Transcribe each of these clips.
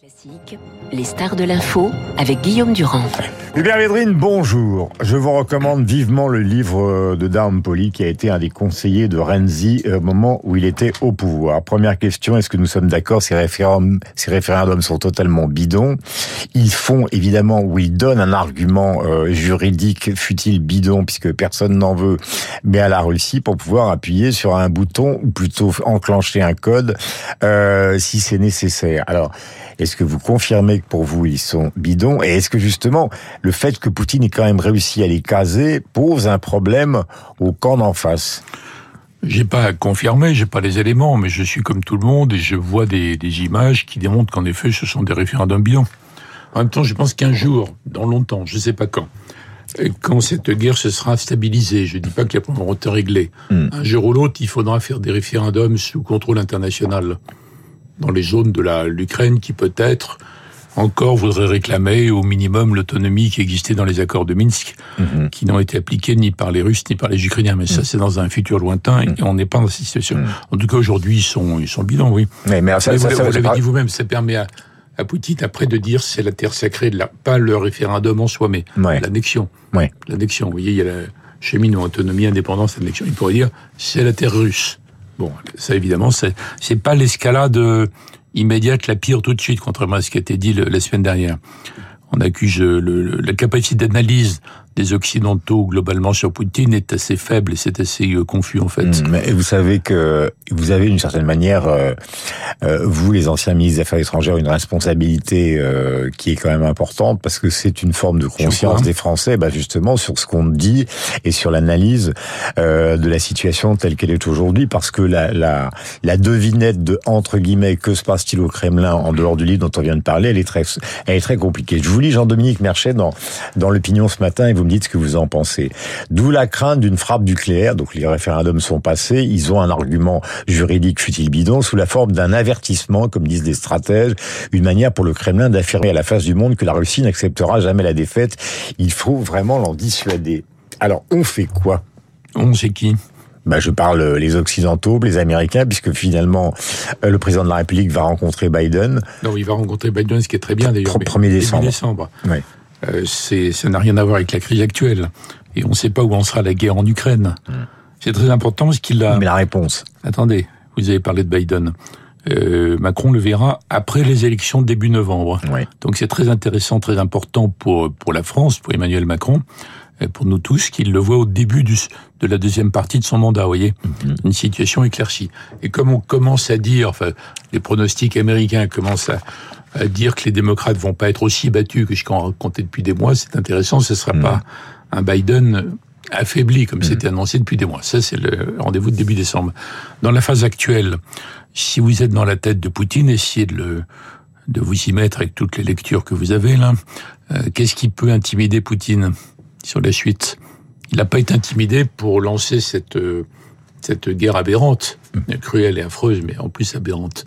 Classique, les stars de l'info avec Guillaume Durand. Hubert Védrine, bonjour. Je vous recommande vivement le livre de Darm Poli qui a été un des conseillers de Renzi au moment où il était au pouvoir. Première question, est-ce que nous sommes d'accord ces référendums, sont totalement bidons? Ils font évidemment ou ils donnent un argument euh, juridique fut-il bidon puisque personne n'en veut, mais à la Russie pour pouvoir appuyer sur un bouton ou plutôt enclencher un code euh, si c'est nécessaire. Alors, est-ce que vous confirmez que pour vous, ils sont bidons Et est-ce que justement, le fait que Poutine ait quand même réussi à les caser pose un problème au camp d'en face? J'ai pas confirmé, j'ai pas les éléments, mais je suis comme tout le monde et je vois des, des images qui démontrent qu'en effet, ce sont des référendums bidons. En même temps, je pense qu'un jour, dans longtemps, je sais pas quand, quand cette guerre se sera stabilisée, je dis pas qu'elle pourra être réglée, hmm. un jour ou l'autre, il faudra faire des référendums sous contrôle international dans les zones de l'Ukraine qui peut-être encore voudraient réclamer au minimum l'autonomie qui existait dans les accords de Minsk, mhm. qui n'ont été appliqués ni par les Russes ni par les Ukrainiens. Mais ça, mhm. c'est dans un futur lointain et mhm. on n'est pas dans cette situation. En tout cas, aujourd'hui, ils sont, ils sont bidons, oui. Mais, mais, ça, vous, l'avez dit vous-même, ça permet à, à Poutine après de dire c'est la terre sacrée, de la, pas le référendum en soi, mais l'annexion. Ouais. L'annexion. Vous voyez, il y a la chemin autonomie, indépendance, annexion. Il pourrait dire c'est la terre russe. Bon, ça évidemment, c'est c'est pas l'escalade euh, immédiate, la pire tout de suite, contrairement à ce qui a été dit la semaine dernière. On accuse le, la capacité d'analyse des Occidentaux globalement sur Poutine est assez faible et c'est assez euh, confus en fait. Mmh, mais vous savez que vous avez d'une certaine manière, euh, euh, vous les anciens ministres des Affaires étrangères, une responsabilité qui est quand même importante parce que c'est une forme de conscience des Français, bah justement sur ce qu'on dit et sur l'analyse de la situation telle qu'elle est aujourd'hui, parce que la, la, la devinette de entre guillemets que se passe-t-il au Kremlin en dehors du livre dont on vient de parler, elle est très, elle est très compliquée. Je vous lis Jean-Dominique Merchet dans dans l'opinion ce matin et vous dites ce que vous en pensez. D'où la crainte d'une frappe nucléaire. Donc les référendums sont passés, ils ont un argument juridique futile bidon sous la forme d'un avertissement, comme disent les stratèges, une manière pour le Kremlin d'affirmer à la face du monde que la Russie n'acceptera jamais la défaite. Il faut vraiment l'en dissuader. Alors on fait quoi? On sait qui? Bah, je parle les Occidentaux, les Américains, puisque finalement, euh, le président de la République va rencontrer Biden. Non, il va rencontrer Biden, ce qui est très bien d'ailleurs. 1er décembre. décembre. Ouais. Euh, ça n'a rien à voir avec la crise actuelle. Et on ne sait pas où en sera la guerre en Ukraine. Hmm. C'est très important parce qu'il a... Mais la réponse. Attendez, vous avez parlé de Biden. Euh, Macron le verra après les élections de début novembre. Donc c'est très intéressant, très important pour pour la France, pour Emmanuel Macron, pour nous tous, qu'il le voit au début du, de la deuxième partie de son mandat. Vous voyez, hmm. une situation éclaircie. Et comme on commence à dire, enfin, les pronostics américains commencent à dire que les démocrates vont pas être aussi battus que je qu'en racontais depuis des mois, c'est intéressant. Ce sera mm. pas un Biden affaibli comme mm. c'était annoncé depuis des mois. Ça, c'est le rendez-vous de début décembre. Dans la phase actuelle, si vous êtes dans la tête de Poutine, essayez de le de vous y mettre avec toutes les lectures que vous avez là. Euh, qu'est-ce qui peut intimider Poutine sur la suite? Il n'a pas été intimidé pour lancer cette euh, cette guerre aberrante, mm. cruelle et affreuse, mais en plus aberrante,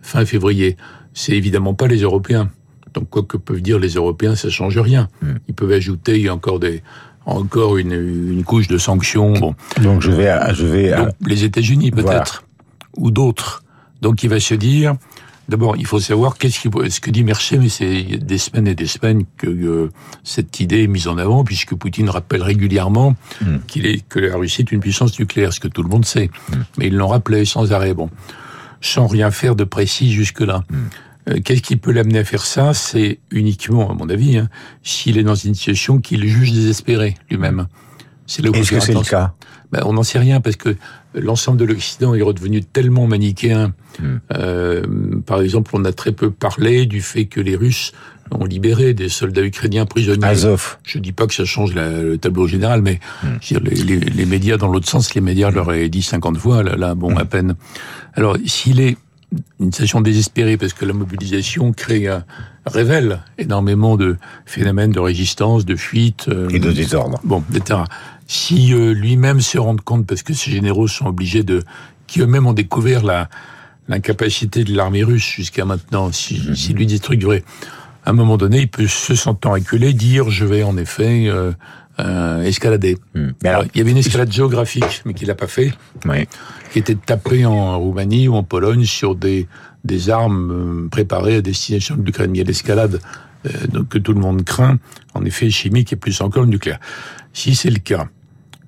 fin février c'est évidemment pas les Européens. Donc quoi que peuvent dire les Européens, ça change rien. Hmm. Ils peuvent ajouter encore des encore une, une couche de sanctions. Bon. Donc je vais à, je vais à... les États-Unis peut-être ou d'autres. Donc il va se dire D'abord, il faut savoir qu'est-ce qui, ce que dit Merchet, mais c'est des semaines et des semaines que euh, cette idée est mise en avant, puisque Poutine rappelle régulièrement hmm. qu'il est que la Russie est une puissance nucléaire, ce que tout le monde sait. Hmm. Mais il l'en rappelait sans arrêt. Bon, sans rien faire de précis jusque-là. Hmm. Euh, qu'est-ce qui peut l'amener à faire ça? C'est uniquement, à mon avis, hein, s'il est dans une situation qu'il juge désespérée lui-même. C'est Est-ce que c'est le cas? Ben, On n'en sait rien parce que l'ensemble de l'Occident est redevenu tellement manichéen. Hmm. Euh, par exemple, on a très peu parlé du fait que les Russes ont libéré des soldats ukrainiens prisonniers. Azov. Je dis pas que ça change le tableau général, mais hmm. les, médias dans l'autre sens, les médias leur auraient dit 50 fois, là, là bon, à peine. Alors, s'il est une situation désespérée parce que la mobilisation crée révèle énormément de phénomènes de résistance, de fuite euh, et de désordre. Bon, etc. Si euh, lui-même se rend compte parce que ces généraux sont obligés de qui eux-mêmes ont découvert la l'incapacité de l'armée russe jusqu'à maintenant, si, mm lui détruirait à un moment donné, il peut se sentant acculé dire je vais en effet euh, euh, escalader. Hmm. Alors, il y avait une escalade géographique, mais qu'il n'a pas fait, oui. qui était de taper en Roumanie ou en Pologne sur des, des armes euh, préparées à destination de l'Ukraine. Il y a l'escalade euh, que tout le monde craint, en effet chimique et plus encore nucléaire. Si c'est le cas,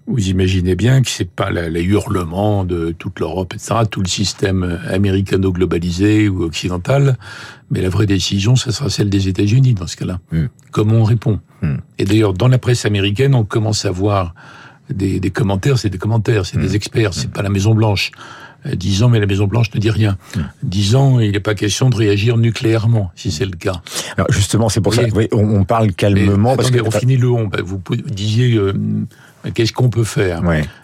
vous imaginez bien que c'est pas les hurlements de toute l'Europe, etc., tout le système américano-globalisé ou occidental, mais la vraie décision, ce sera celle des États-Unis dans ce cas-là. Hmm. Comment on répond hmm. Et d'ailleurs, dans la presse américaine, on commence à voir des, des commentaires, c'est des commentaires, c'est des hmm. experts, c'est pas la Maison Blanche. Euh, disant mais la Maison Blanche ne dit rien. Disant il n'est pas question de réagir nucléairement, si c'est le cas. Alors justement, c'est pour ça oui, on, parle calmement. parce que... on finit le on. Vous disiez euh, Qu'est-ce qu'on peut faire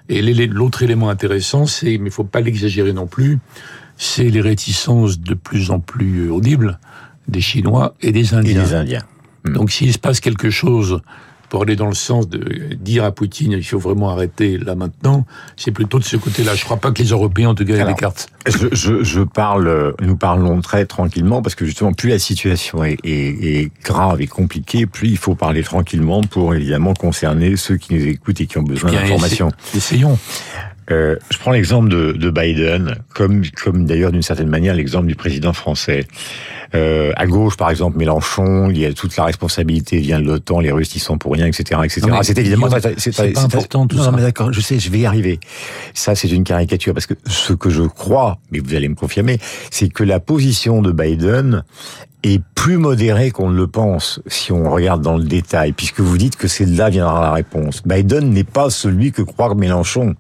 Et l'autre élément intéressant, c'est, mais il faut pas l'exagérer non plus, c'est les réticences de plus en plus audibles des Chinois et des Indiens. Et des Indiens. Hmm. Donc s'il se passe quelque chose pour aller dans le sens de dire à Poutine il faut vraiment arrêter là maintenant, c'est plutôt de ce côté-là. Je crois pas que les Européens ont gagné les cartes. Je, je, je, parle, nous parlons très tranquillement parce que justement plus la situation est, est, est, grave et compliquée, plus il faut parler tranquillement pour évidemment concerner ceux qui nous écoutent et qui ont besoin d'informations. Essayons. Euh, je prends l'exemple de, de, Biden, comme, comme d'ailleurs d'une certaine manière l'exemple du président français. Euh, à gauche, par exemple, Mélenchon, il y a toute la responsabilité vient de l'OTAN, les Russes y sont pour rien, etc., etc. C'est évidemment c'est pas important tout non, ça. mais d'accord, je sais, je vais y arriver. Ça, c'est une caricature parce que ce que je crois, mais vous allez me confirmer, c'est que la position de Biden est plus modérée qu'on ne le pense si on regarde dans le détail, puisque vous dites que c'est de là viendra la réponse. Biden n'est pas celui que croit Mélenchon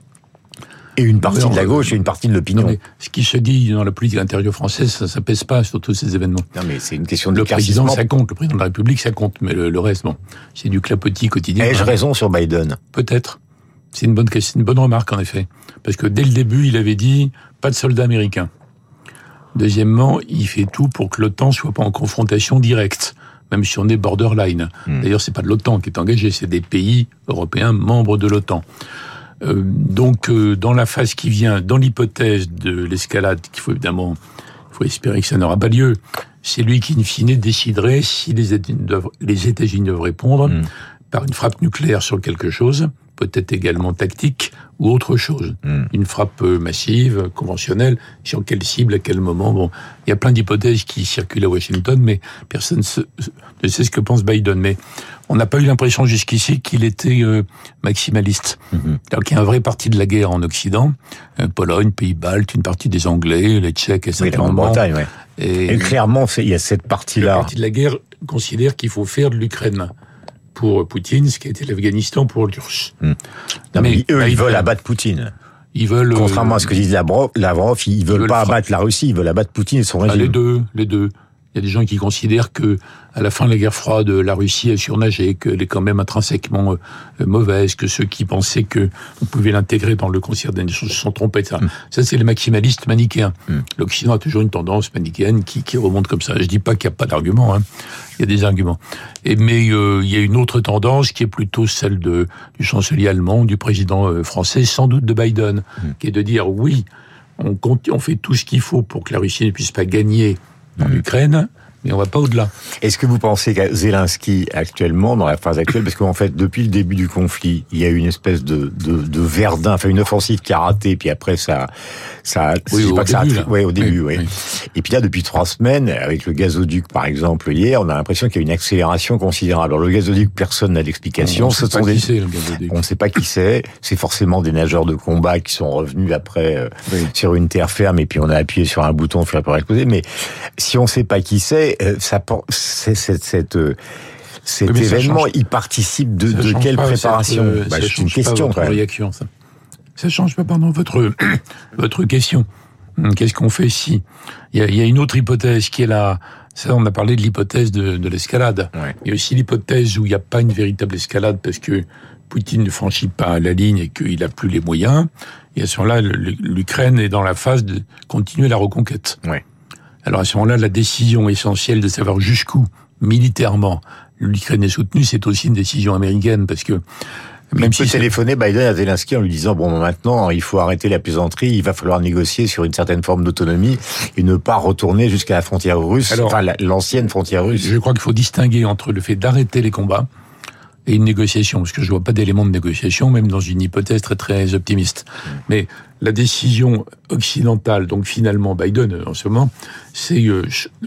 et une partie de la gauche et une partie de l'opinion. Ce qui se dit dans la politique intérieure française, ça, ça pèse pas sur tous ces événements. Non, mais c'est une question de Le président, ça compte. Le président de la République, ça compte. Mais le, reste, bon, c'est du clapotis quotidien. Ai-je raison sur Biden? Peut-être. C'est une bonne une bonne remarque en effet, parce que dès le début, il avait dit pas de soldats américains. Deuxièmement, il fait tout pour que l'OTAN soit pas en confrontation directe, même si on est borderline. Hmm. D'ailleurs, c'est pas de l'OTAN qui est engagé, c'est des pays européens membres de l'OTAN. Euh, donc, euh, dans la phase qui vient, dans l'hypothèse de l'escalade, qu'il faut évidemment, il faut espérer que ça n'aura pas lieu, c'est lui qui, in fine, déciderait si les États-Unis doivent, répondre mm. par une frappe nucléaire sur quelque chose, peut-être également tactique ou autre chose. Mm. Une frappe massive, conventionnelle, sur quelle cible, à quel moment. Bon, il y a plein d'hypothèses qui circulent à Washington, mais personne ne sait ce que pense Biden. Mais on n'a pas eu l'impression jusqu'ici qu'il était euh, maximaliste. Mm il y a un vrai parti de la guerre en Occident, euh, Pologne, Pays-Baltes, une partie des Anglais, les Tchèques et oui, la Bretagne, ouais. Et, clairement, il y a cette partie-là. La partie de la guerre considère qu'il faut faire de l'Ukraine pour Poutine, ce qui a été l'Afghanistan pour l'URSS. Hmm. Mais, eux, ils veulent abattre Poutine. Ils veulent. Contrairement à ce que disent Lavrov, ils, veulent, veulent pas abattre la Russie, ils veulent abattre Poutine et son régime. les deux, les deux. Il y a des gens qui considèrent que à la fin de la guerre froide, la Russie a surnagé, qu'elle est quand même intrinsèquement euh, mauvaise, que ceux qui pensaient que on pouvait l'intégrer dans le concert des nations se sont trompés. Ça, mm. ça c'est les maximalistes manichéens. Mm. L'Occident a toujours une tendance manichéenne qui, qui remonte comme ça. Je dis pas qu'il n'y a pas d'arguments, hein. il y a des arguments. Et mais euh, il y a une autre tendance qui est plutôt celle de, du chancelier allemand, du président euh, français, sans doute de Biden, mm. qui est de dire oui, on, on fait tout ce qu'il faut pour que la Russie ne puisse pas gagner en Ukraine, mais on va pas au-delà. Est-ce que vous pensez qu'à Zelensky actuellement, dans la phase actuelle, parce qu'en fait, depuis le début du conflit, il y a eu une espèce de, de, de verdun, enfin une offensive qui a raté, puis après ça, ça, oui, au, pas début, que ça ouais, au début, oui, Et puis là, depuis trois semaines, avec le gazoduc par exemple hier, on a l'impression qu'il y a une accélération considérable. Alors le gazoduc, personne n'a d'explication. On, on ne sait pas qui c'est. C'est forcément des nageurs de combat qui sont revenus après euh, sur une terre ferme, et puis on a appuyé sur un bouton, on fait la exploser. Mais si on ne sait pas qui c'est, euh, ça, c'est cette, cette cet événement, il participe de, de quelle préparation euh, bah, C'est une question. Pas votre réaction, ça. ça change pas, pardon, votre votre question. Hum, qu'est-ce qu'on fait si il y, a, il y a, une autre hypothèse qui est là. Ça, on a parlé de l'hypothèse de, de l'escalade. Il y a aussi l'hypothèse où il n'y a pas une véritable escalade parce que Poutine ne franchit pas la ligne et qu'il n'a plus les moyens. Et à ce moment-là, l'Ukraine est dans la phase de continuer la reconquête. Ouais. Alors à ce moment-là, la décision essentielle de savoir jusqu'où, militairement, l'Ukraine est soutenue, c'est aussi une décision américaine, parce que Même si peut téléphoner Biden à Zelensky en lui disant bon maintenant il faut arrêter la plaisanterie, il va falloir négocier sur une certaine forme d'autonomie et ne pas retourner jusqu'à la frontière russe, enfin l'ancienne frontière russe. Je crois qu'il faut distinguer entre le fait d'arrêter les combats et une négociation, parce que je vois pas d'éléments de négociation, même dans une hypothèse très très optimiste. Mais la décision occidentale, donc finalement Biden en ce moment, c'est, euh,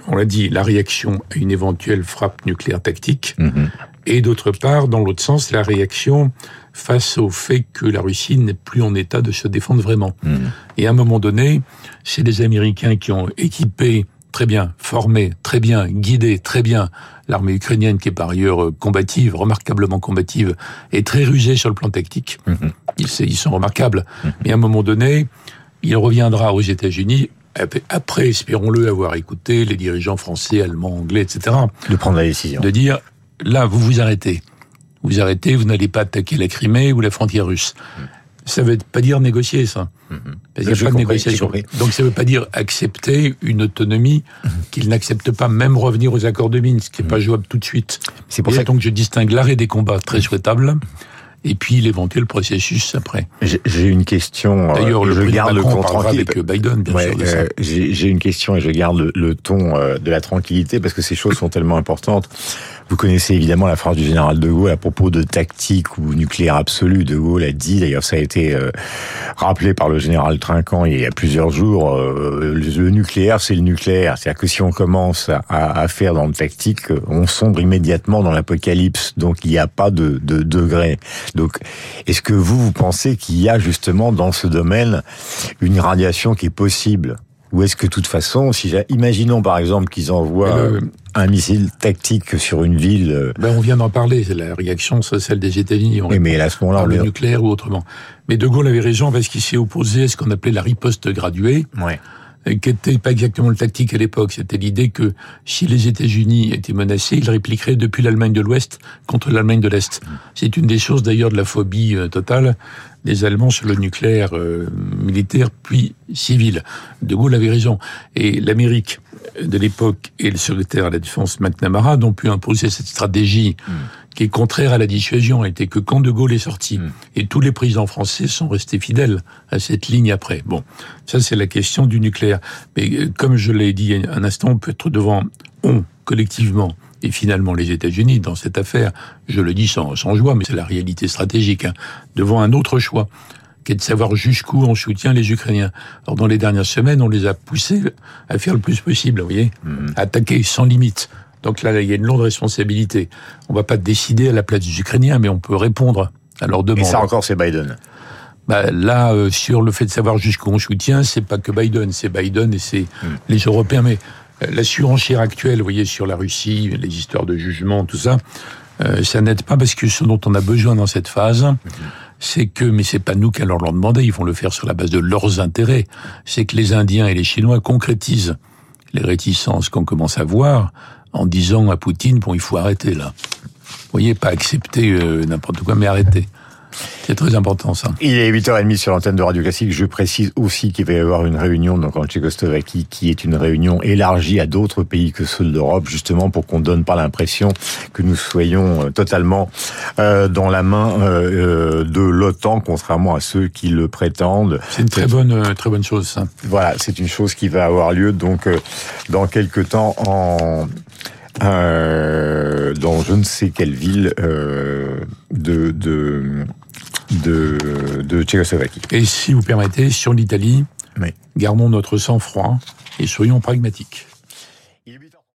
on l'a dit, la réaction à une éventuelle frappe nucléaire tactique, mm-hmm. et d'autre part, dans l'autre sens, la réaction face au fait que la Russie n'est plus en état de se défendre vraiment. Mm-hmm. Et à un moment donné, c'est les Américains qui ont équipé très bien, formé très bien, guidé très bien l'armée ukrainienne qui est par ailleurs euh, combative, remarquablement combative, et très rusée sur le plan tactique. Mm-hmm. Ils, sont remarquables. Mais à un moment donné, il reviendra aux États-Unis après, espérons-le, avoir écouté les dirigeants français, allemands, anglais, etc. De prendre la décision. De dire, là, vous vous arrêtez. Vous arrêtez, vous n'allez pas attaquer la Crimée ou la frontière russe. Ça veut pas dire négocier, ça. Mhm. Parce qu'il n'y a pas de négociation. Donc ça veut pas dire accepter une autonomie mhm. qu'il n'accepte pas, même revenir aux accords de Minsk, qui n'est pas mhm. jouable tout de suite. C'est pour ça que je distingue l'arrêt des combats, très souhaitable, et puis l'éventuel processus après. J'ai une question. Euh, D'ailleurs, je garde le ton tranquille avec Biden, bien sûr. Euh, J'ai une question et je garde le, ton euh, de la tranquillité parce que ces choses sont tellement importantes. Vous connaissez évidemment la phrase du général de Gaulle à propos de tactique ou nucléaire absolu. De Gaulle a dit, d'ailleurs ça a été euh, rappelé par le général Trinquant il y a plusieurs jours, euh, le nucléaire c'est le nucléaire. C'est-à-dire que si on commence à, faire dans le tactique, on sombre immédiatement dans l'apocalypse. Donc il n'y a pas de, de degré. Donc est-ce que vous, vous pensez qu'il y a justement dans ce domaine une radiation qui est possible? Ou est-ce que, de toute façon, si imaginons par exemple qu'ils envoient un missile tactique sur une ville. Euh, ben, on vient d'en parler. La réaction, c'est celle des États-Unis. Oui, mais à ce moment-là, le nucléaire ou autrement. Mais De Gaulle avait raison parce qu'il s'est opposé à ce qu'on appelait la riposte graduée. Ouais qui n'était pas exactement le tactique à l'époque. C'était l'idée que si les États-Unis étaient menacés, ils répliqueraient depuis l'Allemagne de l'Ouest contre l'Allemagne de l'Est. C'est une des choses d'ailleurs de la phobie euh, totale des Allemands sur le nucléaire euh, militaire puis civil. De Gaulle avait raison. Et l'Amérique de l'époque et le secrétaire à la Défense McNamara n'ont pu imposer cette stratégie hmm. Qui est contraire à la dissuasion, était que quand De Gaulle est sorti, hmm. et tous les présidents français sont restés fidèles à cette ligne après. Bon, ça c'est la question du nucléaire. Mais euh, comme je l'ai dit un instant, on peut être devant, on, collectivement, et finalement les États-Unis dans cette affaire, je le dis sans, sans joie, mais c'est la réalité stratégique, hein, devant un autre choix qui est de savoir jusqu'où on soutient les Ukrainiens. Alors dans les dernières semaines, on les a poussés à faire le plus possible, vous voyez, mhm. attaquer sans limite. Donc là, il y a une lourde responsabilité. On va pas décider à la place des Ukrainiens, mais on peut répondre à leurs demandes. Et ça encore, c'est Biden. Bah, là, euh, sur le fait de savoir jusqu'où on soutient, c'est pas que Biden, c'est Biden et c'est mhm. les Européens. Mais euh, la surenchère actuelle, vous voyez, sur la Russie, les histoires de jugement, tout ça, euh, ça n'aide pas parce que ce dont on a besoin dans cette phase, mhm c'est que, mais c'est pas nous qui allons leur demander, ils vont le faire sur la base de leurs intérêts, c'est que les Indiens et les Chinois concrétisent les réticences qu'on commence à voir en disant à Poutine, bon, il faut arrêter là. Vous voyez, pas accepter euh, n'importe quoi, mais arrêter. C'est très important ça. Il est 8h30 sur l'antenne de Radio Classique. Je précise aussi qu'il va y avoir une réunion donc en Tchécoslovaquie qui est une réunion élargie à d'autres pays que ceux d'Europe justement pour qu'on donne pas l'impression que nous soyons euh, totalement euh, dans la main euh, de l'OTAN contrairement à ceux qui le prétendent. C'est une très bonne très bonne chose ça. Voilà, c'est une chose qui va avoir lieu donc dans quelques temps en euh, dans je ne sais quelle ville euh, de, de, de, de Tchécoslovaquie. Et si vous permettez, sur l'Italie, gardons notre sang-froid et soyons pragmatiques.